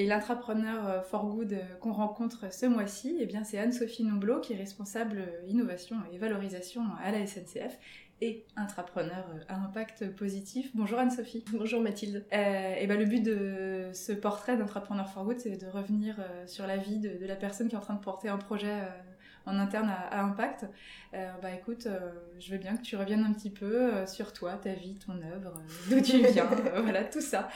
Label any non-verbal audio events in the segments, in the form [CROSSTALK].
et l'intrapreneur euh, for good euh, qu'on rencontre ce mois-ci, eh bien c'est Anne-Sophie Nomblot qui est responsable euh, innovation et valorisation à la SNCF et intrapreneur à impact positif. Bonjour Anne-Sophie. Bonjour Mathilde. et ben, le but de ce portrait d'entrepreneur for good, c'est de revenir sur la vie de, de, la personne qui est en train de porter un projet en interne à, Impact. Euh, bah écoute, euh, je veux bien que tu reviennes un petit peu euh, sur toi, ta vie, ton œuvre, d'où tu [LAUGHS] viens, voilà, tout ça.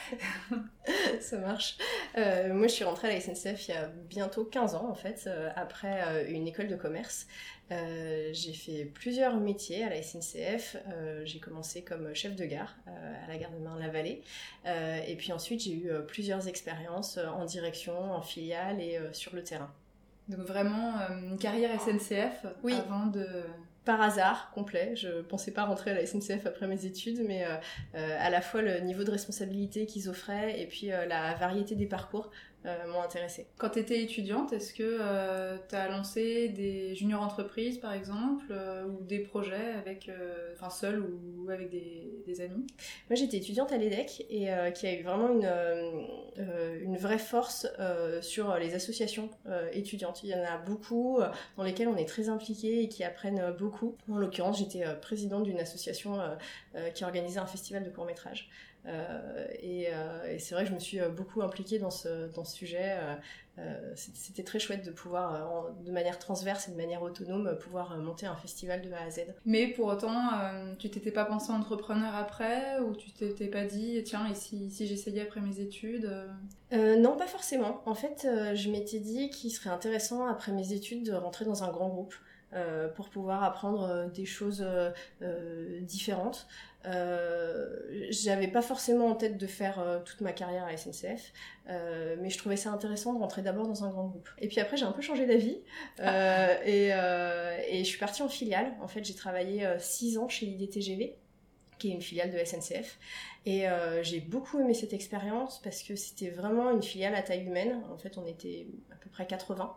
[LAUGHS] ça marche. moi, je suis rentrée à la SNCF il y a bientôt 15 ans, en fait, après une école de commerce. j'ai fait plusieurs métiers à la SNCF. j'ai commencé comme chef de gare à la gare de Marne-la-Vallée. et puis ensuite, j'ai eu plusieurs expériences en direction, en filiale et sur le terrain. Donc vraiment euh, une carrière SNCF oui. avant de... Par hasard complet, je pensais pas rentrer à la SNCF après mes études, mais euh, euh, à la fois le niveau de responsabilité qu'ils offraient et puis la variété des parcours euh, m'ont intéressée. Quand tu étais étudiante, est-ce que euh, tu as lancé des juniors entreprises par exemple euh, ou des projets avec, enfin seul ou avec des, des amis? Moi j'étais étudiante à l'EDEC et qui a eu vraiment une, une vraie force sur les associations étudiantes. Il y en a beaucoup dans lesquelles on est très impliqué et qui apprennent beaucoup. En l'occurrence, j'étais présidente d'une association qui organisait un festival de court métrage. Euh, euh, et, c'est vrai que je me suis euh, beaucoup impliquée dans ce, dans ce sujet. C'était très chouette de pouvoir, de manière transverse et de manière autonome, pouvoir monter un festival de A à Z. Mais pour autant, tu t'étais pas pensé entrepreneur après Ou tu t'étais pas dit, tiens, et si, si j'essayais après mes études Non, pas forcément. En fait, je m'étais dit qu'il serait intéressant après mes études de rentrer dans un grand groupe. Pour pouvoir apprendre des choses différentes. Euh, j'avais pas forcément en tête de faire euh, toute ma carrière à SNCF, euh, mais je trouvais ça intéressant de rentrer d'abord dans un grand groupe. Et puis après, j'ai un peu changé d'avis euh, et, et, je suis partie en filiale. En fait, j'ai travaillé 6 ans chez l'IDTGV qui est une filiale de SNCF. Et euh, j'ai beaucoup aimé cette expérience parce que c'était vraiment une filiale à taille humaine. En fait, on était à peu près 80.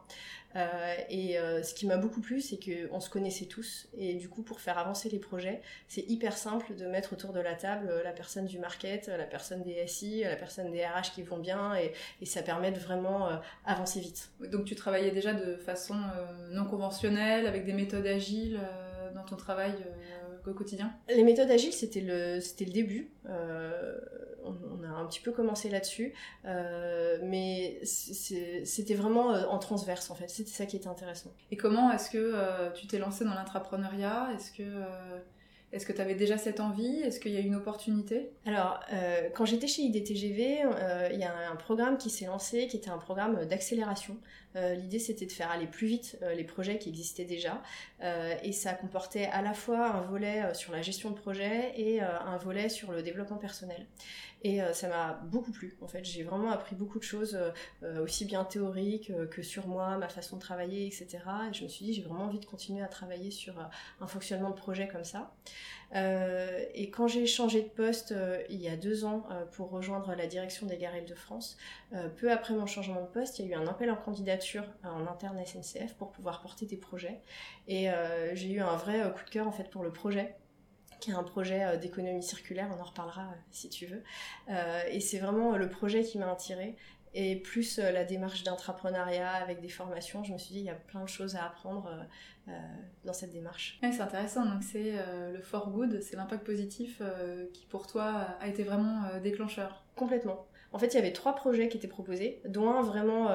Euh, et euh, ce qui m'a beaucoup plu, c'est qu'on se connaissait tous. Et du coup, pour faire avancer les projets, c'est hyper simple de mettre autour de la table la personne du market, la personne des SI, la personne des RH qui vont bien. Et, et ça permet de vraiment avancer vite. Donc tu travaillais déjà de façon non conventionnelle, avec des méthodes agiles dans ton travail au quotidien Les méthodes agiles, c'était le, c'était le début. Euh, on, a un petit peu commencé là-dessus, euh, mais c'était vraiment euh, en transverse en fait. C'était ça qui était intéressant. Et comment est-ce que tu t'es lancé dans l'intrapreneuriat? Est-ce que est-ce que tu avais déjà cette envie? Est-ce qu'il y a une opportunité? Alors, euh, quand j'étais chez IDTGV, euh, il y a un, programme qui s'est lancé, qui était un programme d'accélération. Euh, L'idée, c'était de faire aller plus vite euh, les projets qui existaient déjà. Euh, et ça comportait à la fois un volet sur la gestion de projet et un volet sur le développement personnel. Et ça m'a beaucoup plu. En fait, j'ai vraiment appris beaucoup de choses, aussi bien théoriques que sur moi, ma façon de travailler, etc. Et je me suis dit, j'ai vraiment envie de continuer à travailler sur un fonctionnement de projet comme ça. Euh, et quand j'ai changé de poste euh, il y a deux ans euh, pour rejoindre la direction des gares de France, peu après mon changement de poste, il y a eu un appel en candidature en interne SNCF pour pouvoir porter des projets. Et j'ai eu un vrai coup de cœur en fait pour le projet qui est un projet d'économie circulaire, on en reparlera si tu veux. et c'est vraiment le projet qui m'a attiré et plus euh, la démarche d'intrapreneuriat avec des formations, je me suis dit il y a plein de choses à apprendre euh, euh, dans cette démarche. c'est intéressant, donc c'est le for good, c'est l'impact positif qui pour toi a été vraiment déclencheur. Complètement. En fait, il y avait trois projets qui étaient proposés, dont un vraiment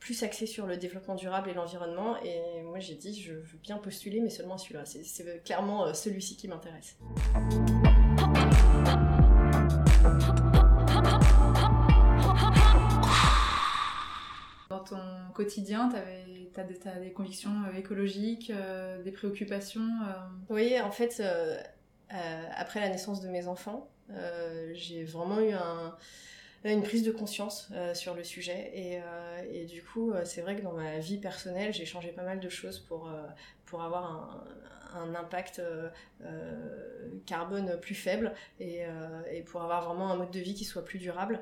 plus axé sur le développement durable et l'environnement. Et moi, j'ai dit, je veux bien postuler, mais seulement celui-là. C'est clairement celui-ci qui m'intéresse. Quotidien, tu as, des convictions euh, écologiques, euh, des préoccupations euh Oui, en fait, après la naissance de mes enfants, j'ai vraiment eu un, une prise de conscience sur le sujet. Et, et du coup, c'est vrai que dans ma vie personnelle, j'ai changé pas mal de choses pour, pour avoir un impact euh, euh, carbone plus faible et, euh, et, pour avoir vraiment un mode de vie qui soit plus durable.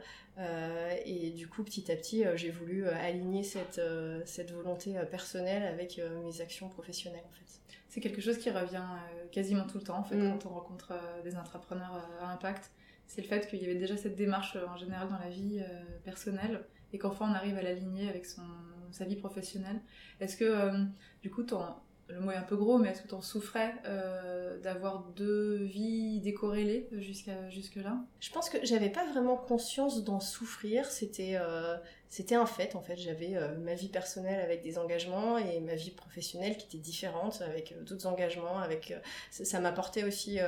et du coup, petit à petit, j'ai voulu aligner cette, cette volonté personnelle avec mes actions professionnelles en fait. C'est quelque chose qui revient quasiment tout le temps en fait mm. quand on rencontre des entrepreneurs à impact. C'est le fait qu'il y avait déjà cette démarche en général dans la vie personnelle et qu'enfin on arrive à l'aligner avec son, sa vie professionnelle. Est-ce que du coup, ton, le mot est un peu gros, mais est-ce que tu en souffrais euh, d'avoir deux vies décorrélées jusqu'à jusque-là? Je pense que j'avais pas vraiment conscience d'en souffrir. C'était euh, c'était un fait en fait. J'avais euh, ma vie personnelle avec des engagements et ma vie professionnelle qui était différente avec d'autres engagements. Avec ça, m'apportait aussi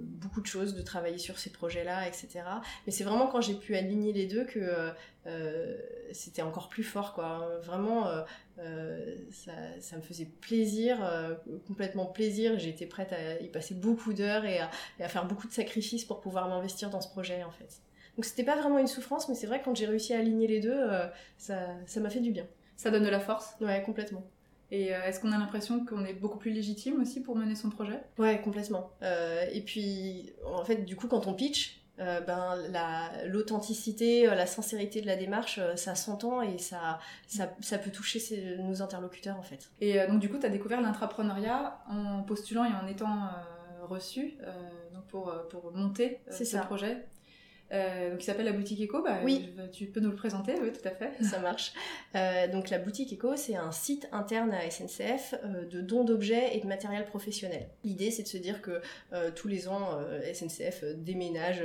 beaucoup de choses de travailler sur ces projets-là, etc. Mais c'est vraiment quand j'ai pu aligner les deux que c'était encore plus fort quoi. Vraiment euh, ça, ça, me faisait plaisir, euh, complètement plaisir. J'étais prête à y passer beaucoup d'heures et, à, faire beaucoup de sacrifices pour pouvoir m'investir dans ce projet en fait. Donc c'était pas vraiment une souffrance, mais c'est vrai que quand j'ai réussi à aligner les deux, euh, ça m'a fait du bien. Ça donne de la force Ouais, complètement. Et est-ce qu'on a l'impression qu'on est beaucoup plus légitime aussi pour mener son projet? Ouais, complètement. et puis, en fait, du coup, quand on pitch, euh, ben, l'authenticité, euh, la, sincérité de la démarche, euh, ça s'entend et ça, ça, ça, peut toucher nos interlocuteurs en fait. Et donc du coup, tu as découvert l'intrapreneuriat en postulant et en étant reçu donc pour, pour monter ce projet. Euh, donc, il s'appelle la boutique Eco. Bah, oui. Tu peux nous le présenter Oui, tout à fait. [LAUGHS] Ça marche. Euh, donc, la boutique Eco, c'est un site interne à SNCF euh, de dons d'objets et de matériel professionnel. L'idée, c'est de se dire que tous les ans, SNCF déménage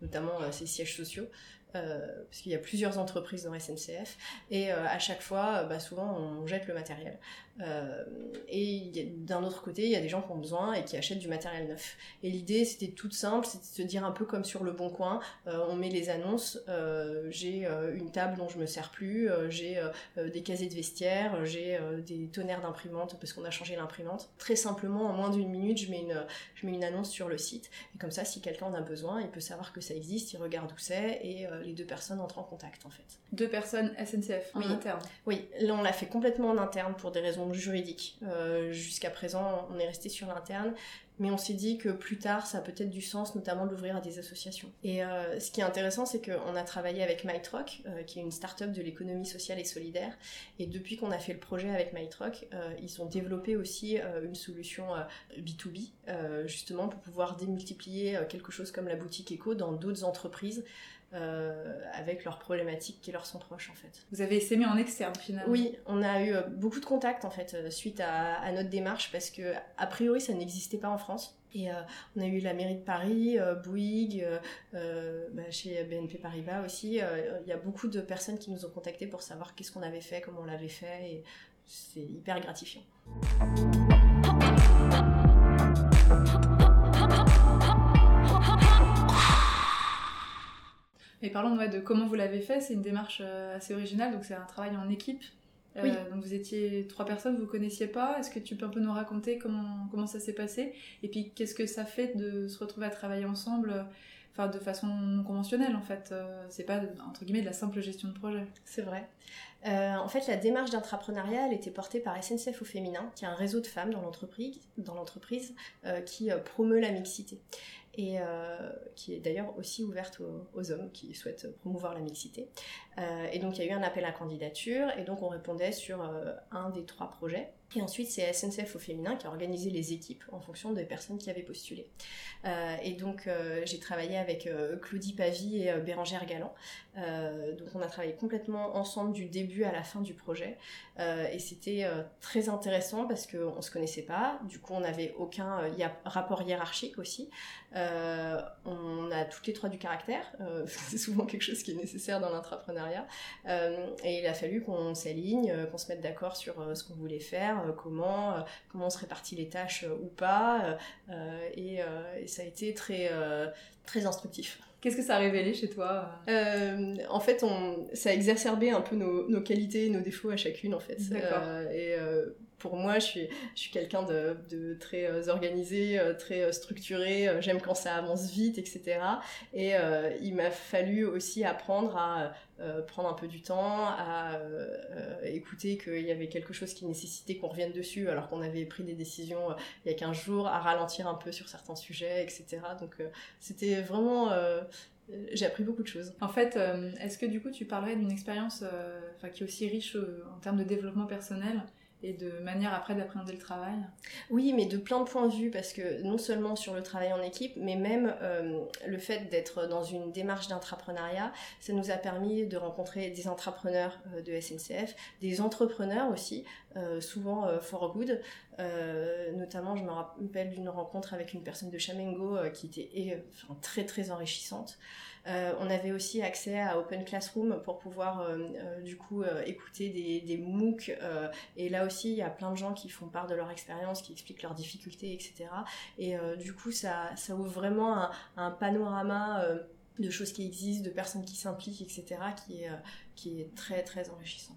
notamment ses sièges sociaux. parce qu'il y a plusieurs entreprises dans SNCF, et à chaque fois, bah, souvent, on jette le matériel. Euh, et d'un autre côté, il y a des gens qui ont besoin et qui achètent du matériel neuf. Et l'idée, c'était toute simple, c'était de se dire un peu comme sur le bon coin, euh, on met les annonces, euh, j'ai une table dont je me sers plus, j'ai des casiers de vestiaire, j'ai des tonnerres d'imprimante parce qu'on a changé l'imprimante. Très simplement, en moins d'une minute, je mets, une, je mets une annonce sur le site. Et comme ça, si quelqu'un en a besoin, il peut savoir que ça existe, il regarde où c'est et les deux personnes entrent en contact en fait. Deux personnes SNCF en interne Oui, là on l'a fait complètement en interne pour des raisons juridique. Euh, jusqu'à présent, on est resté sur l'interne, mais on s'est dit que plus tard, ça a peut-être du sens, notamment d'ouvrir à des associations. Et euh, ce qui est intéressant, c'est qu'on a travaillé avec MyTrock, euh, qui est une start-up de l'économie sociale et solidaire. Et depuis qu'on a fait le projet avec MyTrock, ils ont développé aussi une solution B2B, justement pour pouvoir démultiplier quelque chose comme la boutique Eco dans d'autres entreprises. Euh, avec leurs problématiques qui leur sont proches en fait. Vous avez essaimé en externe finalement Oui, on a eu euh, beaucoup de contacts en fait euh, suite à, notre démarche parce que a priori ça n'existait pas en France. Et on a eu la mairie de Paris, Bouygues, bah, chez BNP Paribas aussi. Il y a beaucoup de personnes qui nous ont contactés pour savoir qu'est-ce qu'on avait fait, comment on l'avait fait, et c'est hyper gratifiant. Et parlons de comment vous l'avez fait, c'est une démarche euh, assez originale, donc c'est un travail en équipe. Euh, oui. donc vous étiez trois personnes, vous connaissiez pas. Est-ce que tu peux un peu nous raconter comment, comment ça s'est passé? Et puis qu'est-ce que ça fait de se retrouver à travailler ensemble enfin de façon non conventionnelle en fait? Euh, c'est pas entre guillemets de la simple gestion de projet. C'est vrai. en fait, la démarche d'entrepreneuriat, elle était portée par SNCF au féminin, qui est un réseau de femmes dans l'entreprise, dans l'entreprise qui promeut la mixité et euh, qui est d'ailleurs aussi ouverte aux, hommes qui souhaitent promouvoir la mixité. Euh, et donc il y a eu un appel à candidature et donc on répondait sur euh, un des trois projets. Et ensuite, c'est SNCF au féminin qui a organisé les équipes en fonction des personnes qui avaient postulé. et donc, j'ai travaillé avec Claudie Pavie et Bérangère Galland. donc, on a travaillé complètement ensemble du début à la fin du projet. et c'était très intéressant parce qu'on ne se connaissait pas. Du coup, on n'avait aucun rapport hiérarchique aussi. on a toutes les trois du caractère. [LAUGHS] c'est souvent quelque chose qui est nécessaire dans l'intrapreneuriat. et il a fallu qu'on s'aligne, qu'on se mette d'accord sur ce qu'on voulait faire euh, comment, euh, comment on se répartit les tâches euh, ou pas. Et, ça a été très, très instructif. Qu'est-ce que ça a révélé chez toi En fait, on, ça a exacerbé un peu nos, nos, qualités et nos défauts à chacune, en fait. et pour moi, je suis, je suis quelqu'un de, très euh, organisé, euh, très euh, structuré, j'aime quand ça avance vite, etc. Et il m'a fallu aussi apprendre à prendre un peu du temps, à écouter qu'il y avait quelque chose qui nécessitait qu'on revienne dessus alors qu'on avait pris des décisions il y a 15 jours, à ralentir un peu sur certains sujets, etc. Donc c'était vraiment j'ai appris beaucoup de choses. En fait, est-ce que du coup tu parlerais d'une expérience qui est aussi riche en termes de développement personnel et de manière après d'appréhender le travail Oui, mais de plein de points de vue, parce que non seulement sur le travail en équipe, mais même euh, le fait d'être dans une démarche d'entrepreneuriat, ça nous a permis de rencontrer des entrepreneurs euh, de SNCF, des entrepreneurs aussi, euh, souvent for good. notamment, je me rappelle d'une rencontre avec une personne de Chamengo qui était très très enrichissante. Euh, on avait aussi accès à Open Classroom pour pouvoir euh, euh, du coup écouter des, des MOOC. et là aussi, il y a plein de gens qui font part de leur expérience, qui expliquent leurs difficultés, etc. Et du coup, ça, ouvre vraiment un, un panorama de choses qui existent, de personnes qui s'impliquent, etc., qui est, qui est très très enrichissant.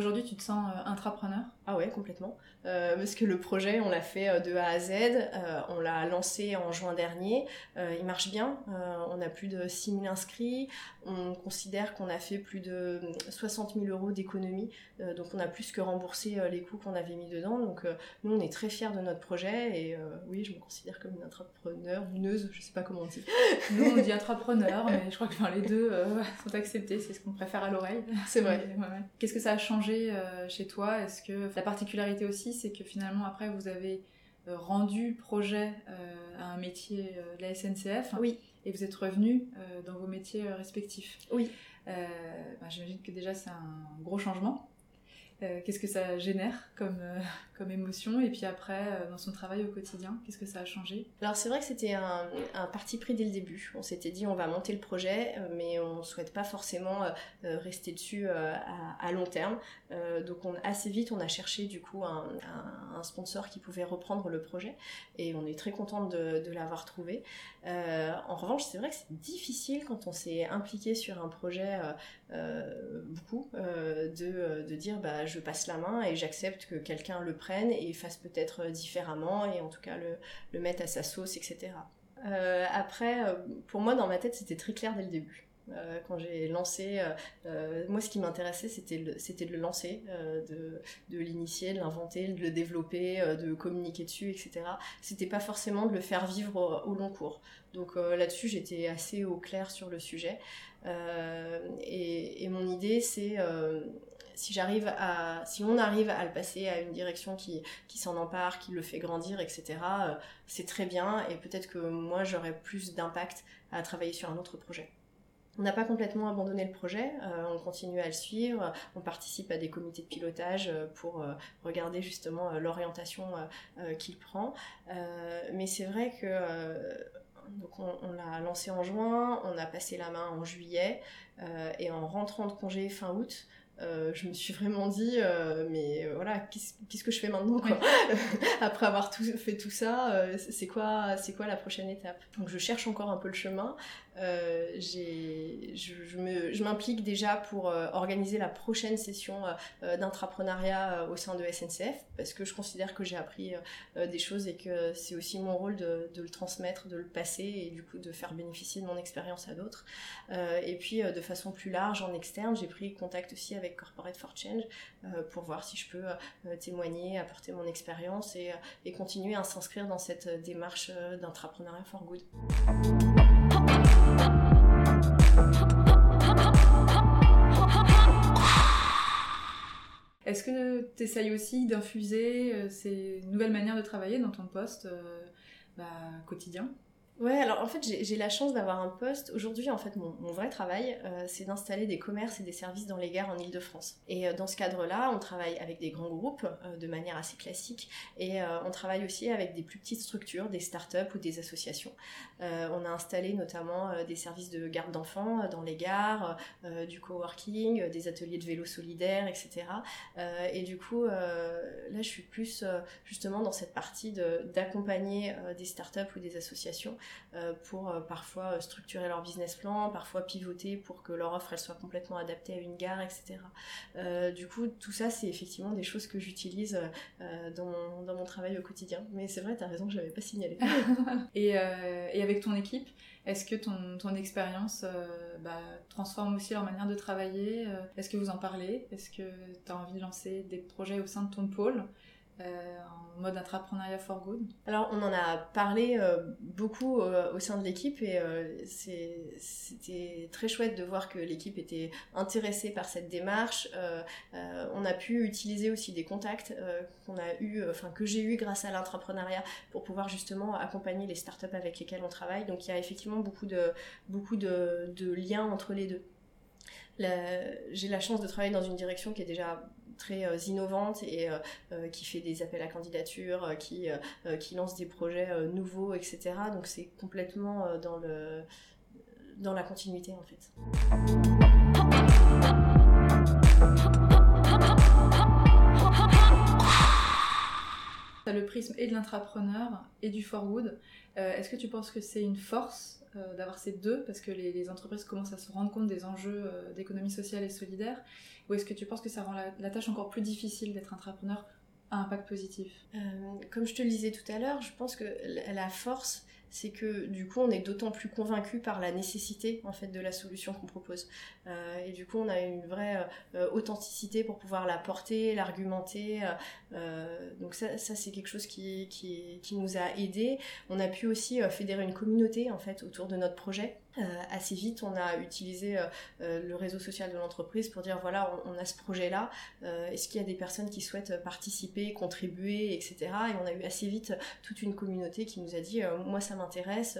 Aujourd'hui, tu te sens intrapreneur? Ah ouais, complètement. Euh, parce que le projet, on l'a fait euh, de A à Z, euh, on l'a lancé en juin dernier, il marche bien, on a plus de 6000 inscrits, on considère qu'on a fait plus de 60 000 euros d'économie, donc on a plus que remboursé les coûts qu'on avait mis dedans, donc nous on est très fiers de notre projet. Et oui, je me considère comme une entrepreneur, uneuse, je sais pas comment on dit. [LAUGHS] Nous on dit entrepreneur, [LAUGHS] mais je crois que enfin, les deux [LAUGHS] sont acceptés, c'est ce qu'on préfère à l'oreille. C'est vrai. Qu'est-ce que ça a changé chez toi Est-ce que la particularité aussi c'est que finalement, après, vous avez euh, rendu projet euh, à un métier euh, de la SNCF. Oui. Et vous êtes revenu dans vos métiers respectifs. Oui. Bah, j'imagine que déjà, c'est un gros changement. Euh, qu'est-ce que ça génère comme, euh, comme émotion et puis après euh, dans son travail au quotidien qu'est-ce que ça a changé? Alors c'est vrai que c'était un, parti pris dès le début. On s'était dit on va monter le projet mais on souhaite pas forcément rester dessus à, long terme. Donc on, assez vite on a cherché du coup un, un, sponsor qui pouvait reprendre le projet et on est très contente de, de l'avoir trouvé. En revanche c'est vrai que c'est difficile quand on s'est impliqué sur un projet beaucoup de, de dire bah je passe la main et j'accepte que quelqu'un le prenne et fasse peut-être différemment et en tout cas le, le mette à sa sauce, etc. Euh, après, euh, pour moi, dans ma tête, c'était très clair dès le début. Euh, quand j'ai lancé, moi ce qui m'intéressait c'était de le lancer, de, de l'initier, de l'inventer, de le développer, de communiquer dessus, etc. C'était pas forcément de le faire vivre au, long cours. Donc là-dessus j'étais assez au clair sur le sujet. Et, et, mon idée c'est si j'arrive à, si on arrive à le passer à une direction qui, qui s'en empare, qui le fait grandir, etc., euh, c'est très bien et peut-être que moi j'aurai plus d'impact à travailler sur un autre projet. On n'a pas complètement abandonné le projet, euh, on continue à le suivre, on participe à des comités de pilotage euh, pour regarder justement l'orientation qu'il prend. mais c'est vrai que donc on, on l'a lancé en juin, on a passé la main en juillet, et en rentrant de congé fin août, euh, je me suis vraiment dit, euh, mais euh, voilà, qu'est-ce que je fais maintenant quoi [LAUGHS] Après avoir tout, fait tout ça, c'est quoi, c'est quoi la prochaine étape? Donc je cherche encore un peu le chemin. Euh, je, m'implique déjà pour euh, organiser la prochaine session euh, d'intrapreneuriat au sein de SNCF parce que je considère que j'ai appris des choses et que c'est aussi mon rôle de, le transmettre, de le passer et du coup de faire bénéficier de mon expérience à d'autres. et puis de façon plus large en externe, j'ai pris contact aussi avec Corporate for Change pour voir si je peux témoigner, apporter mon expérience et, et continuer à s'inscrire dans cette démarche d'intrapreneuriat for good. Est-ce que tu essayes aussi d'infuser euh, ces nouvelles manières de travailler dans ton poste euh, bah, quotidien? Ouais, alors en fait, j'ai la chance d'avoir un poste. Aujourd'hui, en fait, mon, vrai travail, euh, c'est d'installer des commerces et des services dans les gares en Ile-de-France. Et euh, dans ce cadre-là, on travaille avec des grands groupes euh, de manière assez classique et on travaille aussi avec des plus petites structures, des start-up ou des associations. on a installé notamment des services de garde d'enfants dans les gares, du coworking, des ateliers de vélo solidaire, etc. et du coup, là, je suis plus justement dans cette partie d'accompagner des start-up ou des associations pour parfois structurer leur business plan, parfois pivoter pour que leur offre elle soit complètement adaptée à une gare, etc. du coup, tout ça, c'est effectivement des choses que j'utilise dans, dans, mon travail au quotidien. Mais c'est vrai, tu as raison, je l'avais pas signalé. [LAUGHS] et, et, avec ton équipe, est-ce que ton, ton expérience bah, transforme aussi leur manière de travailler Est-ce que vous en parlez? Est-ce que tu as envie de lancer des projets au sein de ton pôle? Euh, en mode intrapreneuriat for good Alors on en a parlé euh, beaucoup euh, au sein de l'équipe et c'était très chouette de voir que l'équipe était intéressée par cette démarche. on a pu utiliser aussi des contacts qu'on a eu, enfin que j'ai eu grâce à l'intrapreneuriat pour pouvoir justement accompagner les startups avec lesquelles on travaille. Donc il y a effectivement beaucoup de, beaucoup de liens entre les deux. J'ai la chance de travailler dans une direction qui est déjà très euh, innovante et euh, euh, qui fait des appels à candidature, qui, qui lance des projets nouveaux, etc. Donc c'est complètement dans, le, dans la continuité en fait. le prisme et de l'intrapreneur et du forward. Est-ce que tu penses que c'est une force d'avoir ces deux parce que les, entreprises commencent à se rendre compte des enjeux d'économie sociale et solidaire ou est-ce que tu penses que ça rend la, tâche encore plus difficile d'être entrepreneur à impact positif? Euh, Comme je te le disais tout à l'heure, je pense que la force, c'est que du coup on est d'autant plus convaincu par la nécessité en fait de la solution qu'on propose. Euh, et du coup on a une vraie euh, authenticité pour pouvoir la porter l'argumenter donc ça, c'est quelque chose qui, qui, nous a aidé on a pu aussi fédérer une communauté en fait autour de notre projet. euh, assez vite, on a utilisé euh, euh, le réseau social de l'entreprise pour dire voilà, on, a ce projet-là, est-ce qu'il y a des personnes qui souhaitent participer, contribuer, etc. Et on a eu assez vite toute une communauté qui nous a dit moi ça m'intéresse,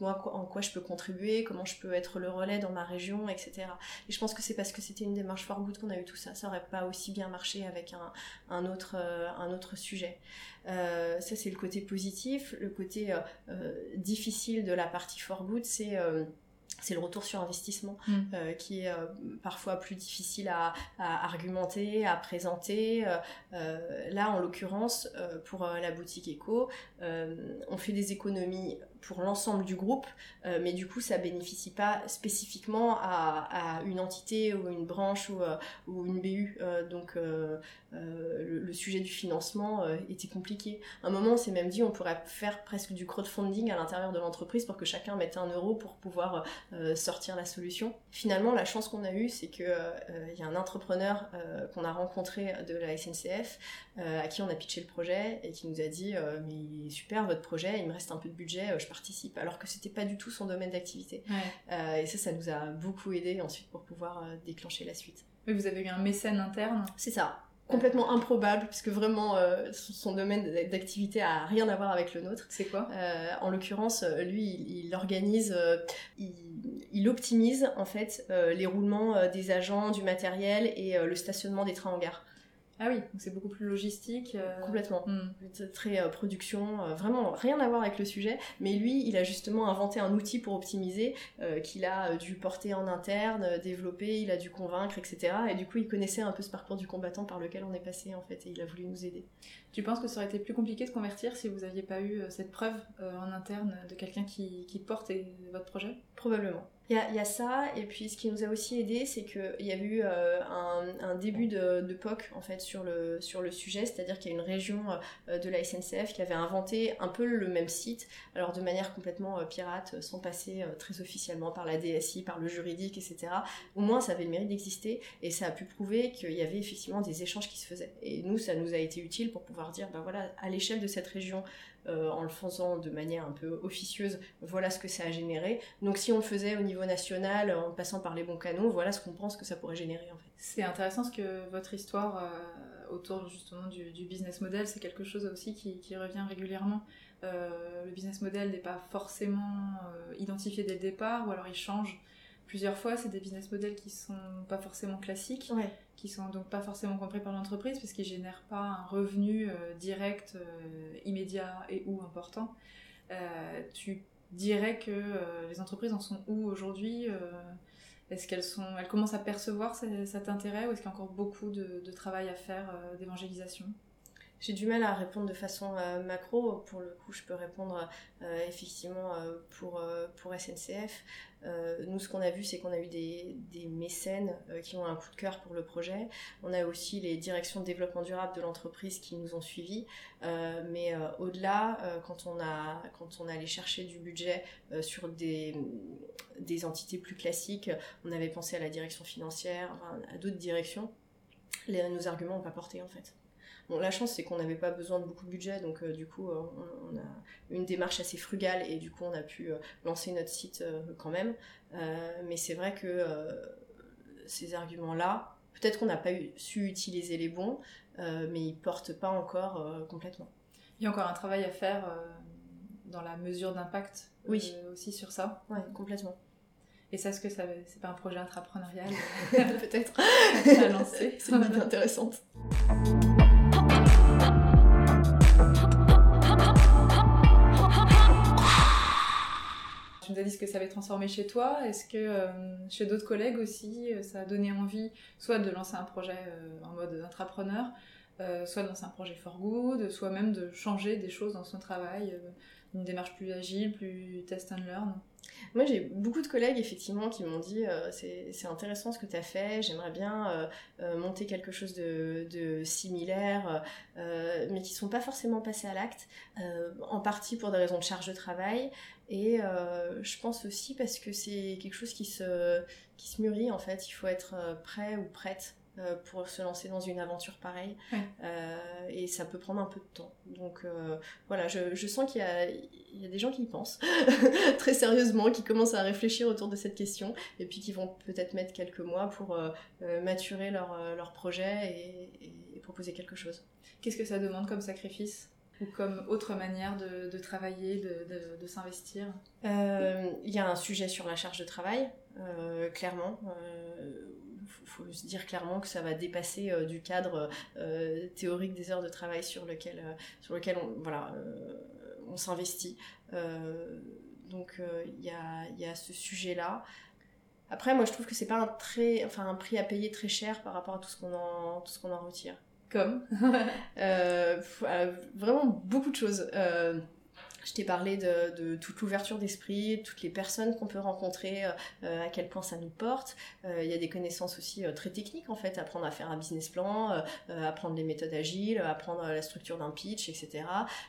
moi en quoi je peux contribuer, comment je peux être le relais dans ma région, etc. Et je pense que c'est parce que c'était une démarche for good qu'on a eu tout ça. Ça aurait pas aussi bien marché avec un, un autre, un autre sujet. Euh, ça, c'est le côté positif. Le côté euh, euh, difficile de la partie for good, c'est c'est le retour sur investissement mm. qui est parfois plus difficile à, argumenter, à présenter. là, en l'occurrence, pour la boutique Eco, on fait des économies pour l'ensemble du groupe, euh, mais du coup ça bénéficie pas spécifiquement à, une entité ou une branche ou, euh, une BU. Euh, donc le, sujet du financement était compliqué. À un moment on s'est même dit on pourrait faire presque du crowdfunding à l'intérieur de l'entreprise pour que chacun mette un euro pour pouvoir sortir la solution. Finalement la chance qu'on a eue c'est qu'il y a un entrepreneur qu'on a rencontré de la SNCF à qui on a pitché le projet et qui nous a dit mais super votre projet, il me reste un peu de budget, participe, alors que c'était pas du tout son domaine d'activité. Euh, et ça, ça nous a beaucoup aidé ensuite pour pouvoir euh, déclencher la suite. Mais vous avez eu un mécène interne C'est ça complètement improbable puisque vraiment euh, son domaine d'activité a rien à voir avec le nôtre. C'est quoi? En l'occurrence, lui, il, organise, il, il, optimise en fait les roulements des agents, du matériel et le stationnement des trains en gare. Ah oui, donc c'est beaucoup plus logistique. Euh, Complètement. Hmm. Très euh, production, euh, vraiment rien à voir avec le sujet. Mais lui, il a justement inventé un outil pour optimiser qu'il a dû porter en interne, développer, il a dû convaincre, etc. Et du coup, il connaissait un peu ce parcours du combattant par lequel on est passé en fait, et il a voulu nous aider. Tu penses que ça aurait été plus compliqué de convertir si vous n'aviez pas eu cette preuve en interne de quelqu'un qui, qui porte votre projet? Probablement. Il y, a, ça, et puis ce qui nous a aussi aidé, c'est qu'il y a eu euh, un, début de, POC en fait sur le, sur le sujet, c'est-à-dire qu'il y a une région euh, de la SNCF qui avait inventé un peu le même site, alors de manière complètement euh, pirate, sans passer très officiellement par la DSI, par le juridique, etc. Au moins ça avait le mérite d'exister, et ça a pu prouver qu'il y avait effectivement des échanges qui se faisaient. Et nous, ça nous a été utile pour pouvoir dire, ben voilà, à l'échelle de cette région, euh, en le faisant de manière un peu officieuse, voilà ce que ça a généré. Donc si on le faisait au niveau national, en passant par les bons canaux, voilà ce qu'on pense que ça pourrait générer en fait. C'est intéressant ce que votre histoire euh, autour justement du, business model, c'est quelque chose aussi qui, revient régulièrement. Euh, le business model n'est pas forcément identifié dès le départ, ou alors il change plusieurs fois. C'est des business models qui sont pas forcément classiques, qui sont donc pas forcément compris par l'entreprise parce qu'ils génèrent pas un revenu euh, direct, euh, immédiat et ou important. Euh, tu dirais que les entreprises en sont où aujourd'hui Est-ce qu'elles sont, elles commencent à percevoir cet, intérêt ou est-ce qu'il y a encore beaucoup de, de travail à faire d'évangélisation? J'ai du mal à répondre de façon macro. Pour le coup, je peux répondre effectivement pour, pour SNCF. Euh, nous, ce qu'on a vu, c'est qu'on a eu des, mécènes euh, qui ont un coup de cœur pour le projet. On a aussi les directions de développement durable de l'entreprise qui nous ont suivis. Euh, mais au-delà, quand, on a, quand on allé chercher du budget sur des, des entités plus classiques, on avait pensé à la direction financière, à d'autres directions. Nos arguments n'ont pas porté en fait. Bon, la chance, c'est qu'on n'avait pas besoin de beaucoup de budget, donc euh, du coup, euh, on, a une démarche assez frugale et du coup, on a pu euh, lancer notre site quand même. mais c'est vrai que ces arguments-là, peut-être qu'on n'a pas su utiliser les bons, mais ils portent pas encore complètement. Il y a encore un travail à faire dans la mesure d'impact oui. aussi sur ça. Oui, complètement. Et ça, est-ce que ça, c'est pas un projet intrapreneurial [LAUGHS] Peut-être à lancer? [LAUGHS] C'est une idée intéressante. Tu nous as dit ce que ça avait transformé chez toi. Est-ce que euh, chez d'autres collègues aussi, euh, ça a donné envie soit de lancer un projet euh, en mode intrapreneur, soit de lancer un projet for good, soit même de changer des choses dans son travail, une démarche plus agile, plus test and learn? Moi, j'ai beaucoup de collègues, effectivement, qui m'ont dit c'est intéressant ce que tu as fait, j'aimerais bien monter quelque chose de, similaire, mais qui ne sont pas forcément passés à l'acte, en partie pour des raisons de charge de travail, et je pense aussi parce que c'est quelque chose qui se, qui se mûrit, en fait. Il faut être prêt ou prête euh, pour se lancer dans une aventure pareille. Euh, et ça peut prendre un peu de temps. Donc euh, voilà, je, je sens qu'il y, y a, des gens qui y pensent [LAUGHS] très sérieusement, qui commencent à réfléchir autour de cette question et puis qui vont peut-être mettre quelques mois pour maturer leur, leur projet et, et, proposer quelque chose. Qu'est-ce que ça demande comme sacrifice? Ou comme autre manière de, travailler, de, s'investir Il y a un sujet sur la charge de travail, clairement faut se dire clairement que ça va dépasser euh, du cadre euh, théorique des heures de travail sur lequel, euh, on, s'investit. donc il y a, ce sujet-là. Après, moi, je trouve que c'est pas un, très, enfin, un prix à payer très cher par rapport à tout ce qu'on en retire. Comme [LAUGHS] Vraiment beaucoup de choses. Je t'ai parlé de, toute l'ouverture d'esprit, toutes les personnes qu'on peut rencontrer, euh, à quel point ça nous porte. Euh, il y a des connaissances aussi euh, très techniques en fait, apprendre à faire un business plan, apprendre les méthodes agiles, apprendre la structure d'un pitch, etc.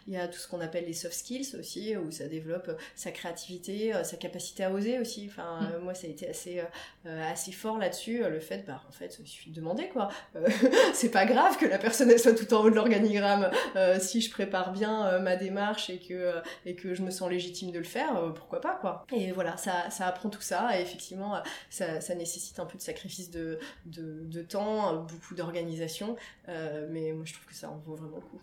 Il y a tout ce qu'on appelle les soft skills aussi, où ça développe sa créativité, sa capacité à oser aussi. Enfin, mm. moi ça a été assez assez fort là-dessus, le fait, bah en fait, il suffit de demander quoi. [LAUGHS] c'est pas grave que la personne elle soit tout en haut de l'organigramme si je prépare bien ma démarche et que et que je me sens légitime de le faire, euh, pourquoi pas quoi. Et voilà, ça, ça apprend tout ça et effectivement ça, nécessite un peu de sacrifice de, de, temps, beaucoup d'organisation, euh, mais moi je trouve que ça en vaut vraiment le coup.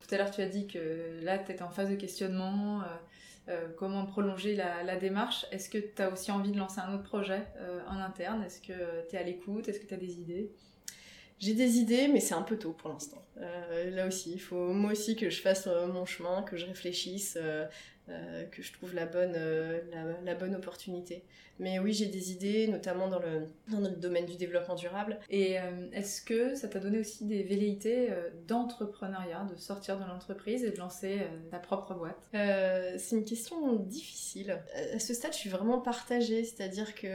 Tout à l'heure, tu as dit que là, tu étais en phase de questionnement. Euh, euh, comment prolonger la, démarche? Est-ce que tu as aussi envie de lancer un autre projet euh, en interne? Est-ce que tu es à l'écoute? Est-ce que tu as des idées? J'ai des idées, mais c'est un peu tôt pour l'instant. Euh, là aussi, il faut moi aussi que je fasse mon chemin, que je réfléchisse, euh, que je trouve la bonne, euh, la, bonne opportunité. Mais oui, j'ai des idées, notamment dans, le, dans notre domaine du développement durable. Et euh, est-ce que ça t'a donné aussi des velléités d'entrepreneuriat, de sortir de l'entreprise et de lancer ta propre boîte? C'est une question difficile. À ce stade, je suis vraiment partagée, c'est-à-dire que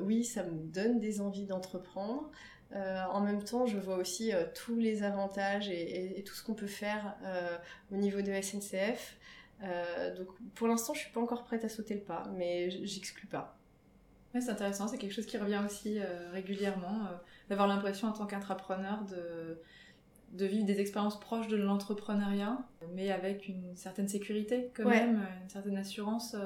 oui, ça me donne des envies d'entreprendre. en même temps, je vois aussi tous les avantages et tout ce qu'on peut faire au niveau de SNCF. Euh, donc pour l'instant, je suis pas encore prête à sauter le pas, mais j'exclus pas. c'est intéressant, c'est quelque chose qui revient aussi euh, régulièrement, euh, d'avoir l'impression en tant qu'entrepreneur de, de vivre des expériences proches de l'entrepreneuriat, mais avec une certaine sécurité quand même, une certaine assurance.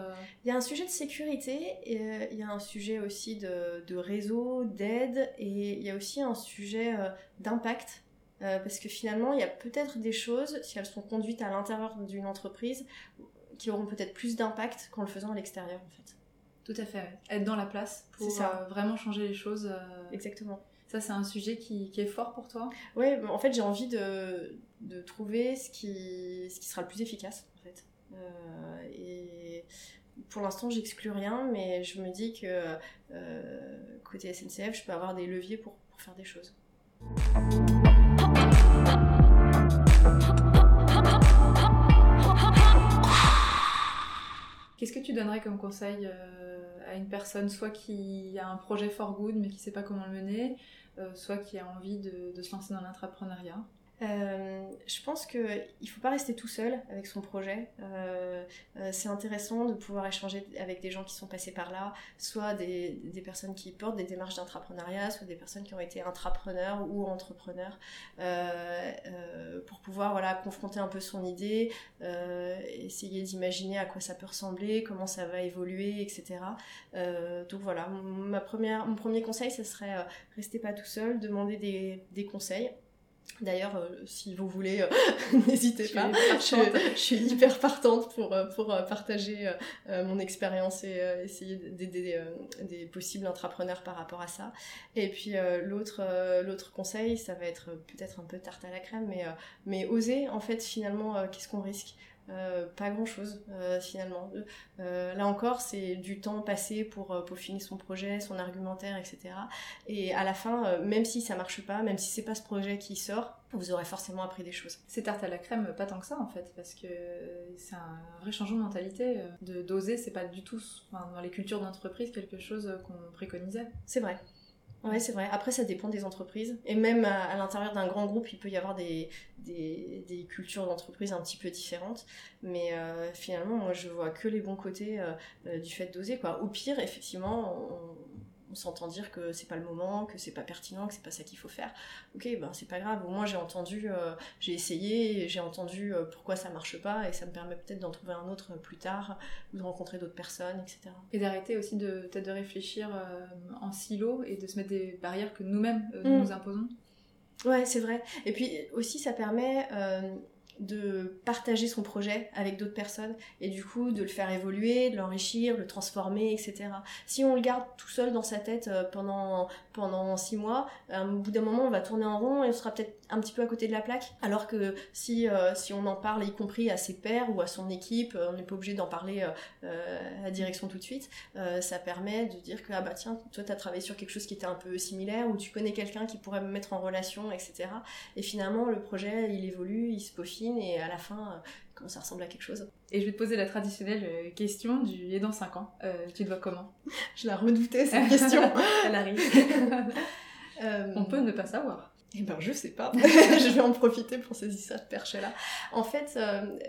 Il y a un sujet de sécurité, et, il y a un sujet aussi de, de réseau, d'aide, et il y a aussi un sujet d'impact euh, parce que finalement, il y a peut-être des choses, si elles sont conduites à l'intérieur d'une entreprise, qui auront peut-être plus d'impact qu'en le faisant à l'extérieur, en fait. Tout à fait, être dans la place pour ça. Euh, vraiment changer les choses. Euh. Exactement. Ça, c'est un sujet qui, qui, est fort pour toi? Oui, en fait, j'ai envie de, de, trouver ce qui, ce qui sera le plus efficace, en fait. et pour l'instant, j'exclus rien, mais je me dis que côté SNCF, je peux avoir des leviers pour, pour faire des choses. Qu'est-ce que tu donnerais comme conseil à une personne, soit qui a un projet for good mais qui ne sait pas comment le mener, soit qui a envie de, de se lancer dans l'entrepreneuriat? Euh, je pense qu'il ne faut pas rester tout seul avec son projet. Euh, euh, c'est intéressant de pouvoir échanger avec des gens qui sont passés par là, soit des, personnes qui portent des démarches d'entrepreneuriat, soit des personnes qui ont été intrapreneurs ou entrepreneurs, pour pouvoir voilà, confronter un peu son idée, essayer d'imaginer à quoi ça peut ressembler, comment ça va évoluer, etc. donc voilà, mon premier conseil, ce serait restez pas tout seul, demandez des conseils. D'ailleurs, euh, si vous voulez, euh, [LAUGHS] n'hésitez pas. Je, suis hyper partante pour, euh, pour partager mon expérience et essayer d'aider des possibles entrepreneurs par rapport à ça. Et puis l'autre l'autre conseil, ça va être peut-être un peu tarte à la crème, mais, mais oser, en fait, finalement, qu'est-ce qu'on risque? Euh, pas grand chose euh, finalement. Euh, là encore, c'est du temps passé pour peaufiner son projet, son argumentaire, etc. Et à la fin, même si ça marche pas, même si c'est pas ce projet qui sort, vous aurez forcément appris des choses. C'est tarte à la crème, pas tant que ça en fait, parce que c'est un vrai changement de mentalité. De doser, c'est pas du tout dans les cultures d'entreprise quelque chose qu'on préconisait. C'est vrai. Ouais, c'est vrai. Après, ça dépend des entreprises. Et même à, l'intérieur d'un grand groupe, il peut y avoir des, cultures d'entreprise un petit peu différentes. Mais euh, finalement, moi, je vois que les bons côtés euh, euh, du fait d'oser. Quoi. Au pire, effectivement, on, on s'entend dire que c'est pas le moment, que c'est pas pertinent, que c'est pas ça qu'il faut faire. Ok, ben c'est pas grave. Au moins j'ai entendu, euh, j'ai essayé, j'ai entendu euh, pourquoi ça marche pas, et ça me permet peut-être d'en trouver un autre plus tard, ou de rencontrer d'autres personnes, etc. Et d'arrêter aussi de peut-être de réfléchir euh, en silo et de se mettre des barrières que nous-mêmes mm. nous imposons. Ouais, c'est vrai. Et puis aussi ça permet de partager son projet avec d'autres personnes et du coup de le faire évoluer, de l'enrichir, le transformer, etc. Si on le garde tout seul dans sa tête euh, pendant pendant six mois, euh, au bout d'un moment on va tourner en rond et on sera peut-être un petit peu à côté de la plaque. Alors que si euh, si on en parle, y compris à ses pairs ou à son équipe, on n'est pas obligé d'en parler à la direction tout de suite. ça permet de dire que ah bah tiens toi t'as travaillé sur quelque chose qui était un peu similaire ou tu connais quelqu'un qui pourrait me mettre en relation, etc. Et finalement le projet il évolue, il se peaufine et à la fin, euh, comment ça ressemble à quelque chose. Et je vais te poser la traditionnelle euh, question du et dans 5 ans, euh, tu te vois comment? Je la redoutais cette [LAUGHS] question. Elle arrive. [LAUGHS] On peut ne pas savoir. Eh ben, je sais pas. [LAUGHS] je vais en profiter pour saisir cette perche-là. En fait,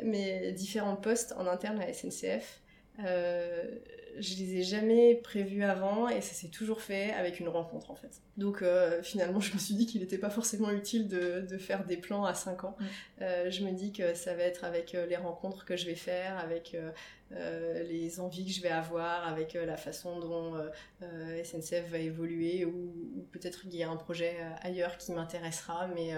mes différents postes en interne à SNCF, je les ai jamais prévus avant et ça s'est toujours fait avec une rencontre en fait. Donc euh, finalement [LAUGHS] je me suis dit qu'il n'était pas forcément utile de, de, faire des plans à 5 ans. Euh, je me dis que ça va être avec euh, les rencontres que je vais faire, avec les envies que je vais avoir, avec la façon dont SNCF va évoluer ou, peut-être qu'il y a un projet ailleurs qui m'intéressera mais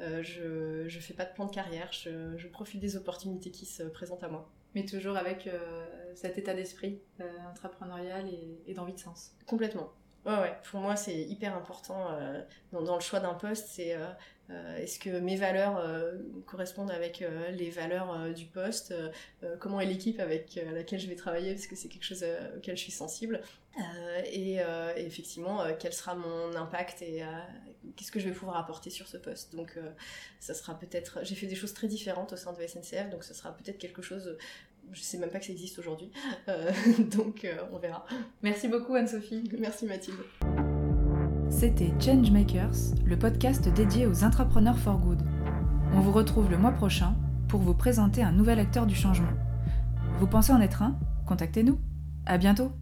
je ne fais pas de plan de carrière, je, je profite des opportunités qui se présentent à moi mais toujours avec euh, cet état d'esprit euh, intrapreneurial et, d'envie de sens. Complètement. Ouais. Pour moi, c'est hyper important euh, dans, le choix d'un poste. C'est est-ce que mes valeurs correspondent avec les valeurs du poste Comment est l'équipe avec laquelle je vais travailler Parce que c'est quelque chose auquel je suis sensible. Et, effectivement, quel sera mon impact et qu'est-ce que je vais pouvoir apporter sur ce poste. Donc, ça sera peut-être. J'ai fait des choses très différentes au sein de SNCF, donc ça sera peut-être quelque chose je sais même pas que ça existe aujourd'hui. Euh, [LAUGHS] donc euh, on verra. Merci beaucoup Anne-Sophie. Merci Mathilde. C'était Changemakers, le podcast dédié aux entrepreneurs for good. On vous retrouve le mois prochain pour vous présenter un nouvel acteur du changement. Vous pensez en être un? Contactez-nous. À bientôt